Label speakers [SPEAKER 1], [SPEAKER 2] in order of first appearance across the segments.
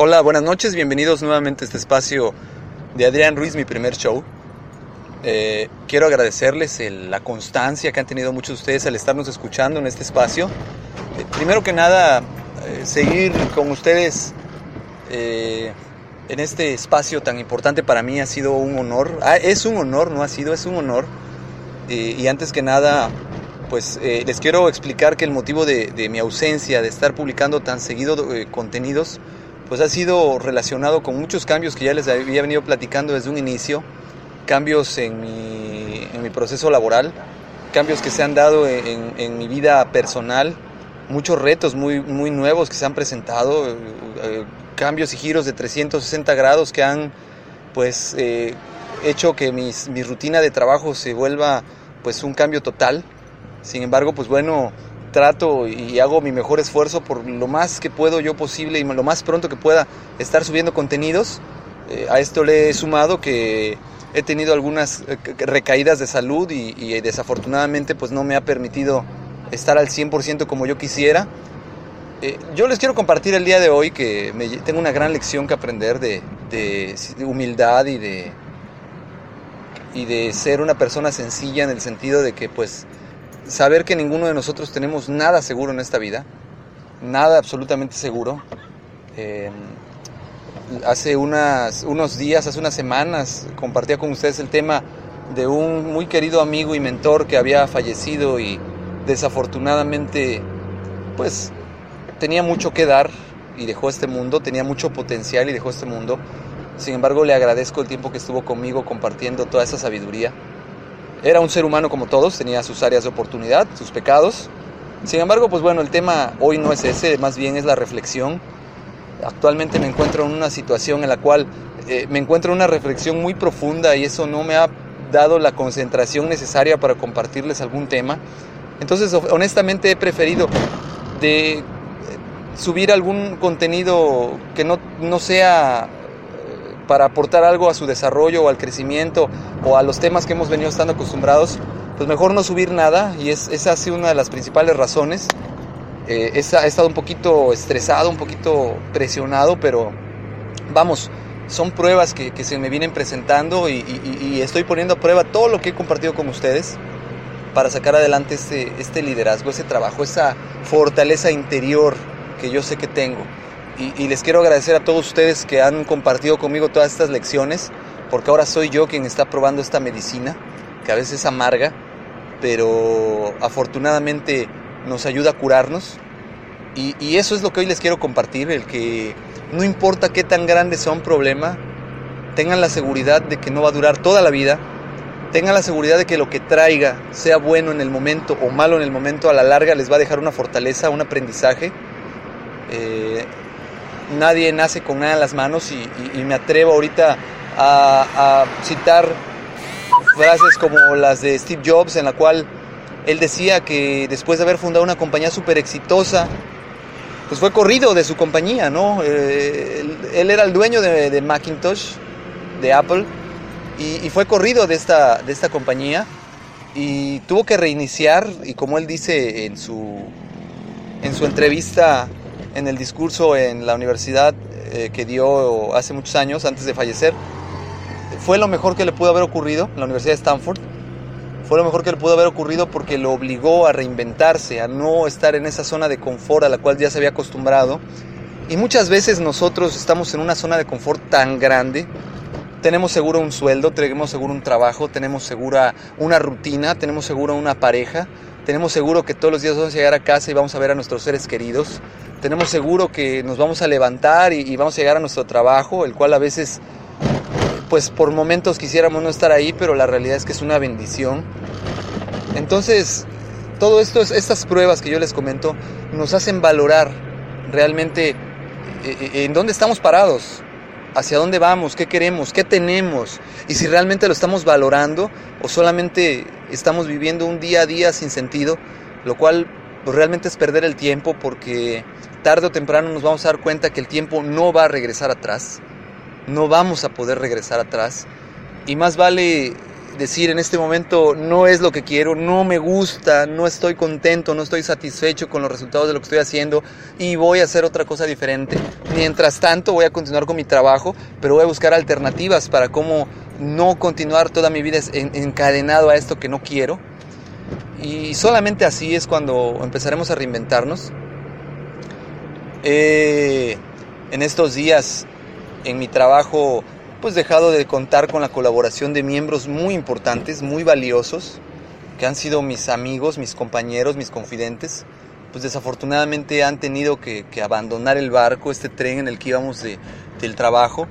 [SPEAKER 1] Hola, buenas noches, bienvenidos nuevamente a este espacio de Adrián Ruiz, mi primer show. Eh, quiero agradecerles la constancia que han tenido muchos de ustedes al estarnos escuchando en este espacio. Eh, primero que nada, eh, seguir con ustedes en este espacio tan importante para mí ha sido un honor. Ah, es un honor, no ha sido, es un honor. y antes que nada, pues les quiero explicar que el motivo de, de, mi ausencia, de estar publicando tan seguido contenidos, pues ha sido relacionado con muchos cambios que ya les había venido platicando desde un inicio, cambios en mi, proceso laboral, cambios que se han dado en, mi vida personal, muchos retos muy, muy nuevos que se han presentado, eh, cambios y giros de 360 grados que han pues eh, hecho que mi rutina de trabajo se vuelva pues un cambio total. Sin embargo, pues bueno, trato y hago mi mejor esfuerzo por lo más que puedo yo posible y lo más pronto que pueda estar subiendo contenidos. Eh, a esto le he sumado que he tenido algunas eh, recaídas de salud y, desafortunadamente pues no me ha permitido estar al 100% como yo quisiera. Eh, yo les quiero compartir el día de hoy que tengo una gran lección que aprender de, de, de humildad y de, y de ser una persona sencilla en el sentido de que pues saber que ninguno de nosotros tenemos nada seguro en esta vida, nada absolutamente seguro. Eh, hace unos días, hace unas semanas, compartía con ustedes el tema de un muy querido amigo y mentor que había fallecido y desafortunadamente, pues, tenía mucho que dar y dejó este mundo, tenía mucho potencial y dejó este mundo. Sin embargo, le agradezco el tiempo que estuvo conmigo compartiendo toda esa sabiduría. Era un ser humano como todos, tenía sus áreas de oportunidad, sus pecados. Sin embargo, pues bueno, el tema hoy no es ese, más bien es la reflexión. Actualmente me encuentro en una situación en la cual eh, me encuentro en una reflexión muy profunda y eso no me ha dado la concentración necesaria para compartirles algún tema. Entonces, honestamente he preferido de subir algún contenido que no, no sea para aportar algo a su desarrollo o al crecimiento o a los temas que hemos venido estando acostumbrados, pues mejor no subir nada y es, esa ha sido una de las principales razones. Eh, he, estado un poquito estresado, un poquito presionado, pero vamos, son pruebas que, que se me vienen presentando y, y, estoy poniendo a prueba todo lo que he compartido con ustedes para sacar adelante este, este liderazgo, ese trabajo, esa fortaleza interior que yo sé que tengo. Y, les quiero agradecer a todos ustedes que han compartido conmigo todas estas lecciones, porque ahora soy yo quien está probando esta medicina, que a veces es amarga, pero afortunadamente nos ayuda a curarnos. Y, eso es lo que hoy les quiero compartir, el que no importa qué tan grande sea un problema, tengan la seguridad de que no va a durar toda la vida, tengan la seguridad de que lo que traiga, sea bueno en el momento o malo en el momento, a la larga les va a dejar una fortaleza, un aprendizaje. Eh, nadie nace con nada en las manos y, me atrevo ahorita a, citar frases como las de Steve Jobs en la cual él decía que después de haber fundado una compañía súper exitosa, pues fue corrido de su compañía, ¿no? Eh, él, era el dueño de, Macintosh, de Apple, y, y, fue corrido de esta, de esta compañía y tuvo que reiniciar, y como él dice en su, en su entrevista en el discurso en la universidad eh, que dio hace muchos años, antes de fallecer, fue lo mejor que le pudo haber ocurrido la Universidad de Stanford. Fue lo mejor que le pudo haber ocurrido porque lo obligó a reinventarse, a no estar en esa zona de confort a la cual ya se había acostumbrado. Y muchas veces nosotros estamos en una zona de confort tan grande. Tenemos seguro un sueldo, tenemos seguro un trabajo, tenemos segura una rutina, tenemos seguro una pareja, tenemos seguro que todos los días vamos a llegar a casa y vamos a ver a nuestros seres queridos, tenemos seguro que nos vamos a levantar y, vamos a llegar a nuestro trabajo, el cual a veces, pues por momentos quisiéramos no estar ahí, pero la realidad es que es una bendición. Entonces, todo esto, estas pruebas que yo les comento, nos hacen valorar realmente eh, eh, en dónde estamos parados, hacia dónde vamos, qué queremos, qué tenemos, y si realmente lo estamos valorando o solamente estamos viviendo un día a día sin sentido, lo cual pues, realmente es perder el tiempo porque tarde o temprano nos vamos a dar cuenta que el tiempo no va a regresar atrás, no vamos a poder regresar atrás y más vale decir en este momento no es lo que quiero, no me gusta, no estoy contento, no estoy satisfecho con los resultados de lo que estoy haciendo y voy a hacer otra cosa diferente. Mientras tanto voy a continuar con mi trabajo, pero voy a buscar alternativas para cómo no continuar toda mi vida encadenado a esto que no quiero. Y solamente así es cuando empezaremos a reinventarnos. en estos días en mi trabajo pues dejado de contar con la colaboración de miembros muy importantes, muy valiosos, que han sido mis amigos, mis compañeros, mis confidentes, pues desafortunadamente han tenido que, abandonar el barco, este tren en el que íbamos de, del trabajo.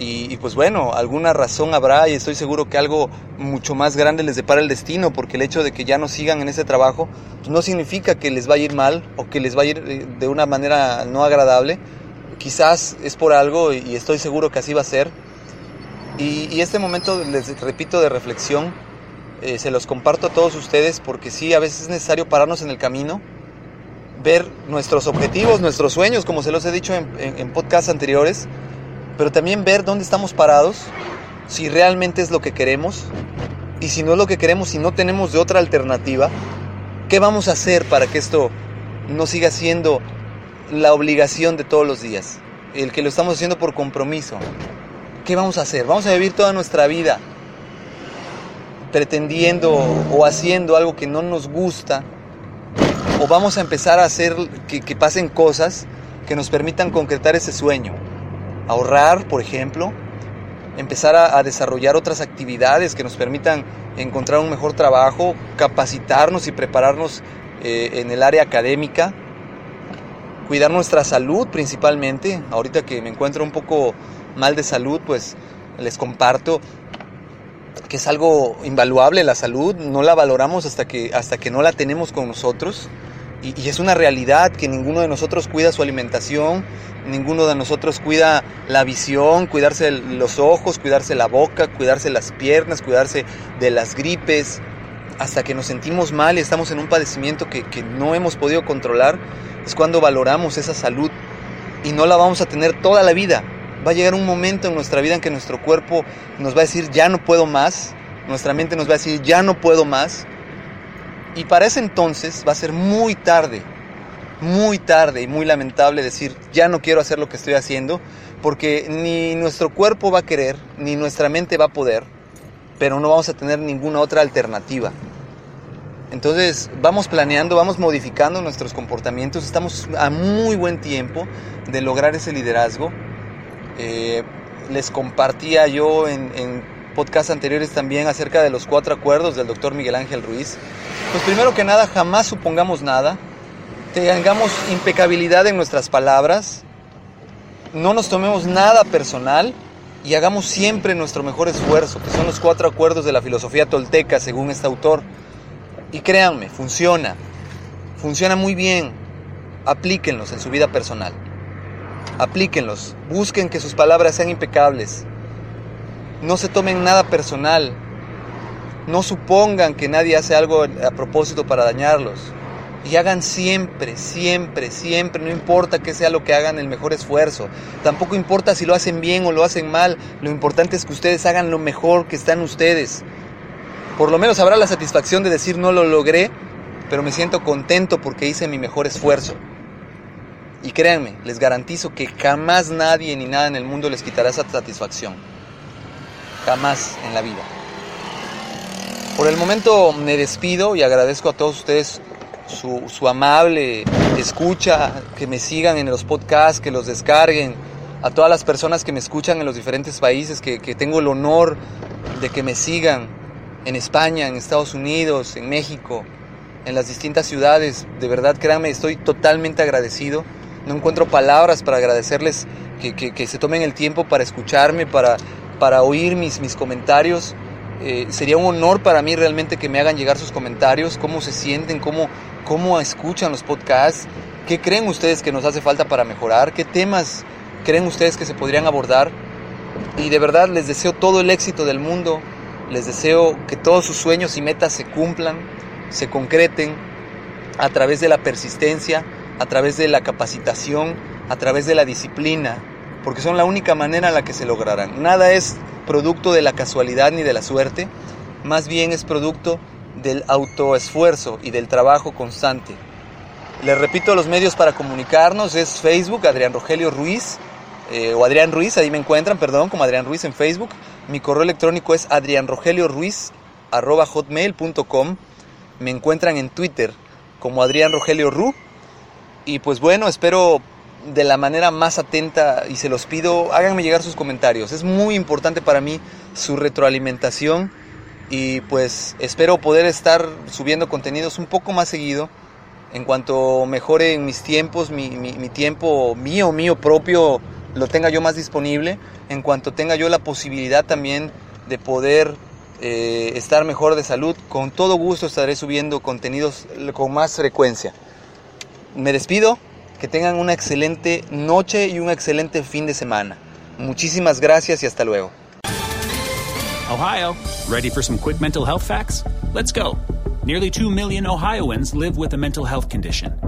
[SPEAKER 1] Y, pues bueno, alguna razón habrá y estoy seguro que algo mucho más grande les depara el destino, porque el hecho de que ya no sigan en ese trabajo pues no significa que les vaya a ir mal o que les vaya a ir eh, de una manera no agradable. Quizás es por algo y estoy seguro que así va a ser y, este momento, les repito, de reflexión, eh, se los comparto a todos ustedes porque sí, a veces es necesario pararnos en el camino, ver nuestros objetivos, nuestros sueños, como se los he dicho en, podcasts anteriores, pero también ver dónde estamos parados, si realmente es lo que queremos, y si no es lo que queremos, si no tenemos de otra alternativa, ¿qué vamos a hacer para que esto no siga siendo la obligación de todos los días? El que lo estamos haciendo por compromiso. ¿Qué vamos a hacer? ¿Vamos a vivir toda nuestra vida pretendiendo o haciendo algo que no nos gusta? ¿O vamos a empezar a hacer que, pasen cosas que nos permitan concretar ese sueño? Ahorrar, por ejemplo, empezar a, desarrollar otras actividades que nos permitan encontrar un mejor trabajo, capacitarnos y prepararnos eh, en el área académica, cuidar nuestra salud principalmente. Ahorita que me encuentro un poco mal de salud, pues les comparto que es algo invaluable la salud, no la valoramos hasta que, hasta que no la tenemos con nosotros. Y, es una realidad que ninguno de nosotros cuida su alimentación, ninguno de nosotros cuida la visión, cuidarse los ojos, cuidarse la boca, cuidarse las piernas, cuidarse de las gripes. Hasta que nos sentimos mal y estamos en un padecimiento que, que no hemos podido controlar, es cuando valoramos esa salud y no la vamos a tener toda la vida va a llegar un momento en nuestra vida en que nuestro cuerpo nos va a decir ya no puedo más, nuestra mente nos va a decir ya no puedo más. Y para ese entonces va a ser muy tarde, muy tarde y muy lamentable decir ya no quiero hacer lo que estoy haciendo, porque ni nuestro cuerpo va a querer, ni nuestra mente va a poder, pero no vamos a tener ninguna otra alternativa. Entonces vamos planeando, vamos modificando nuestros comportamientos, estamos a muy buen tiempo de lograr ese liderazgo eh, les compartía yo en, en podcasts anteriores también acerca de los cuatro acuerdos del doctor Miguel Ángel Ruiz. Pues primero que nada, jamás supongamos nada, tengamos impecabilidad en nuestras palabras, no nos tomemos nada personal y hagamos siempre nuestro mejor esfuerzo, que son los cuatro acuerdos de la filosofía tolteca, según este autor. Y créanme, funciona, funciona muy bien, aplíquenlos en su vida personal aplíquenlos, busquen que sus palabras sean impecables, no se tomen nada personal, no supongan que nadie hace algo a propósito para dañarlos. Y hagan siempre, siempre, siempre, no importa que sea lo que hagan, el mejor esfuerzo. Tampoco importa si lo hacen bien o lo hacen mal. Lo importante es que ustedes hagan lo mejor que están ustedes. Por lo menos habrá la satisfacción de decir no lo logré, pero me siento contento porque hice mi mejor esfuerzo. Y créanme, les garantizo que jamás nadie ni nada en el mundo les quitará esa satisfacción. Jamás en la vida. Por el momento me despido y agradezco a todos ustedes su, amable escucha, que me sigan en los podcasts, que los descarguen, a todas las personas que me escuchan en los diferentes países, que, que tengo el honor de que me sigan en España, en Estados Unidos, en México, en las distintas ciudades. De verdad, créanme, estoy totalmente agradecido no encuentro palabras para agradecerles que, se tomen el tiempo para escucharme, para, para oír mis, mis comentarios. Eh, sería un honor para mí realmente que me hagan llegar sus comentarios, cómo se sienten, cómo, cómo escuchan los podcasts, qué creen ustedes que nos hace falta para mejorar, qué temas creen ustedes que se podrían abordar. Y de verdad les deseo todo el éxito del mundo, les deseo que todos sus sueños y metas se cumplan, se concreten a través de la persistencia, a través de la capacitación, a través de la disciplina, porque son la única manera en la que se lograrán. Nada es producto de la casualidad ni de la suerte, más bien es producto del autoesfuerzo y del trabajo constante. Les repito, los medios para comunicarnos es Facebook, Adrián Rogelio Ruiz, eh, o Adrián Ruiz, ahí me encuentran, perdón, como Adrián Ruiz en Facebook. Mi correo electrónico es adrianrogelioruiz.com. Me encuentran en Twitter como Adrián Rogelio Ru. Y pues bueno, espero de la manera más atenta y se los pido, háganme llegar sus comentarios. Es muy importante para mí su retroalimentación y pues espero poder estar subiendo contenidos un poco más seguido en cuanto mejore mis tiempos, mi, mi tiempo mío, mío propio lo tenga yo más disponible, en cuanto tenga yo la posibilidad también de poder eh, estar mejor de salud, con todo gusto estaré subiendo contenidos con más frecuencia. Me despido, que tengan una excelente noche y un excelente fin de semana. Muchísimas gracias y hasta luego.
[SPEAKER 2] Ohio, ready for some quick mental health facts? Let's go. Nearly 2 million Ohioans live with a mental health condition.